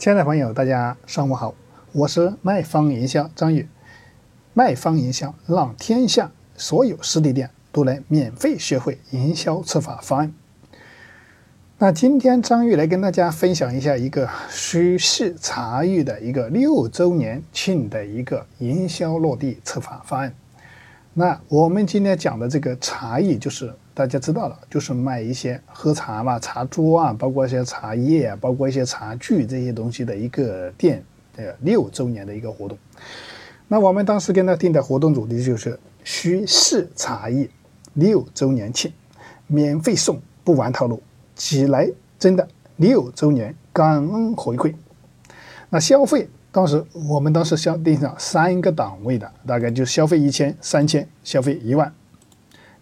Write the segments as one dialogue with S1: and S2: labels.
S1: 亲爱的朋友，大家上午好，我是卖方营销张宇。卖方营销让天下所有实体店都能免费学会营销策划方案。那今天张玉来跟大家分享一下一个徐氏茶艺的一个六周年庆的一个营销落地策划方案。那我们今天讲的这个茶艺就是。大家知道了，就是卖一些喝茶嘛，茶桌啊，包括一些茶叶啊，包括一些茶具这些东西的一个店的六周年的一个活动。那我们当时跟他定的活动主题就是“徐氏茶艺六周年庆，免费送，不玩套路，起来真的六周年感恩回馈”。那消费当时我们当时消定上三个档位的，大概就消费一千、三千，消费一万。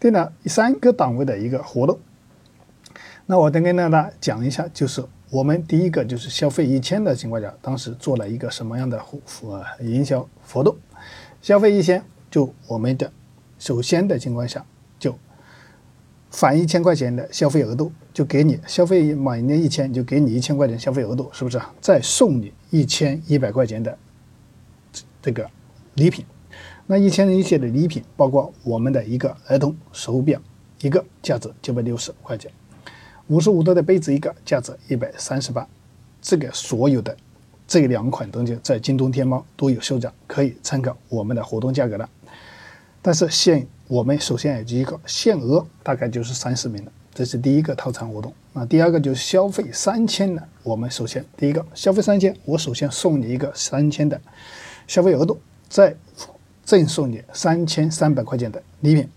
S1: 定了三个档位的一个活动，那我再跟大家讲一下，就是我们第一个就是消费一千的情况下，当时做了一个什么样的活呃营销活动？消费一千，就我们的首先的情况下，就返一千块钱的消费额度，就给你消费满年一千，就给你一千块钱消费额度，是不是？再送你一千一百块钱的这个礼品。那一千一些的礼品，包括我们的一个儿童手表，一个价值九百六十块钱；五十五度的杯子一个，价值一百三十八。这个所有的这两款东西在京东、天猫都有售价，可以参考我们的活动价格的。但是限我们首先有一个限额，大概就是三十名的，这是第一个套餐活动。那第二个就是消费三千的，我们首先第一个消费三千，我首先送你一个三千的消费额度，再。赠送你三千三百块钱的礼品，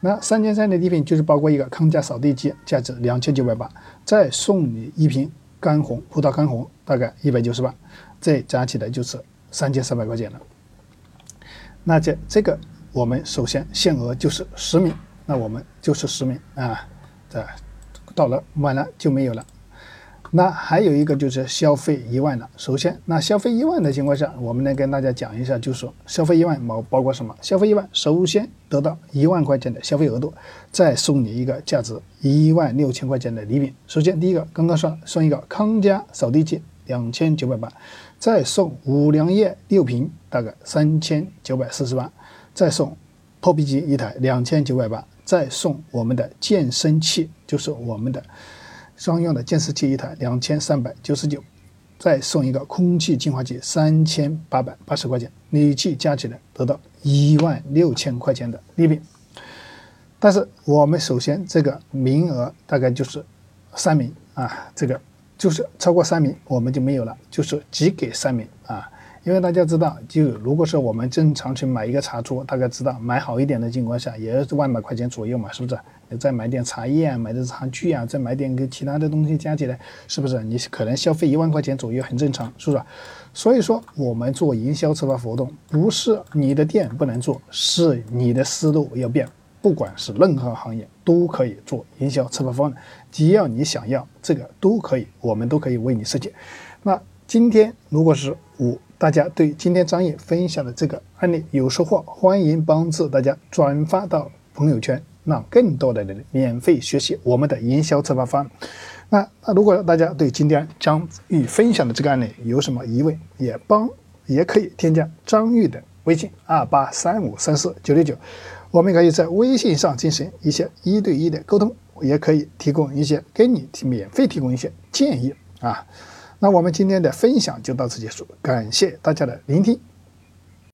S1: 那三千三的礼品就是包括一个康佳扫地机，价值两千九百八，再送你一瓶干红葡萄干红，大概一百九十八，这加起来就是三千三百块钱了。那这这个我们首先限额就是十名，那我们就是十名啊，这到了满了就没有了。那还有一个就是消费一万了，首先，那消费一万的情况下，我们来跟大家讲一下，就是说消费一万包包括什么？消费一万，首先得到一万块钱的消费额度，再送你一个价值一万六千块钱的礼品。首先，第一个刚刚说送一个康佳扫地机两千九百八，再送五粮液六瓶，大概三千九百四十八，再送破壁机一台两千九百八，再送我们的健身器，就是我们的。商用的健身器一台两千三百九十九，再送一个空气净化器三千八百八十块钱，累计加起来得到一万六千块钱的礼品。但是我们首先这个名额大概就是三名啊，这个就是超过三名我们就没有了，就是只给三名啊。因为大家知道，就如果是我们正常去买一个茶桌，大概知道买好一点的情况下，也是万把块钱左右嘛，是不是？你再买点茶叶啊，买点茶具啊，再买点个其他的东西加起来，是不是？你可能消费一万块钱左右很正常，是不是？所以说，我们做营销策划活动，不是你的店不能做，是你的思路要变。不管是任何行业，都可以做营销策划方案，只要你想要这个都可以，我们都可以为你设计。那今天如果是我。大家对今天张玉分享的这个案例有收获，欢迎帮助大家转发到朋友圈，让更多的人免费学习我们的营销策划方案。那那如果大家对今天张玉分享的这个案例有什么疑问，也帮也可以添加张玉的微信二八三五三四九六九，我们可以在微信上进行一些一对一的沟通，也可以提供一些给你免费提供一些建议啊。那我们今天的分享就到此结束，感谢大家的聆听。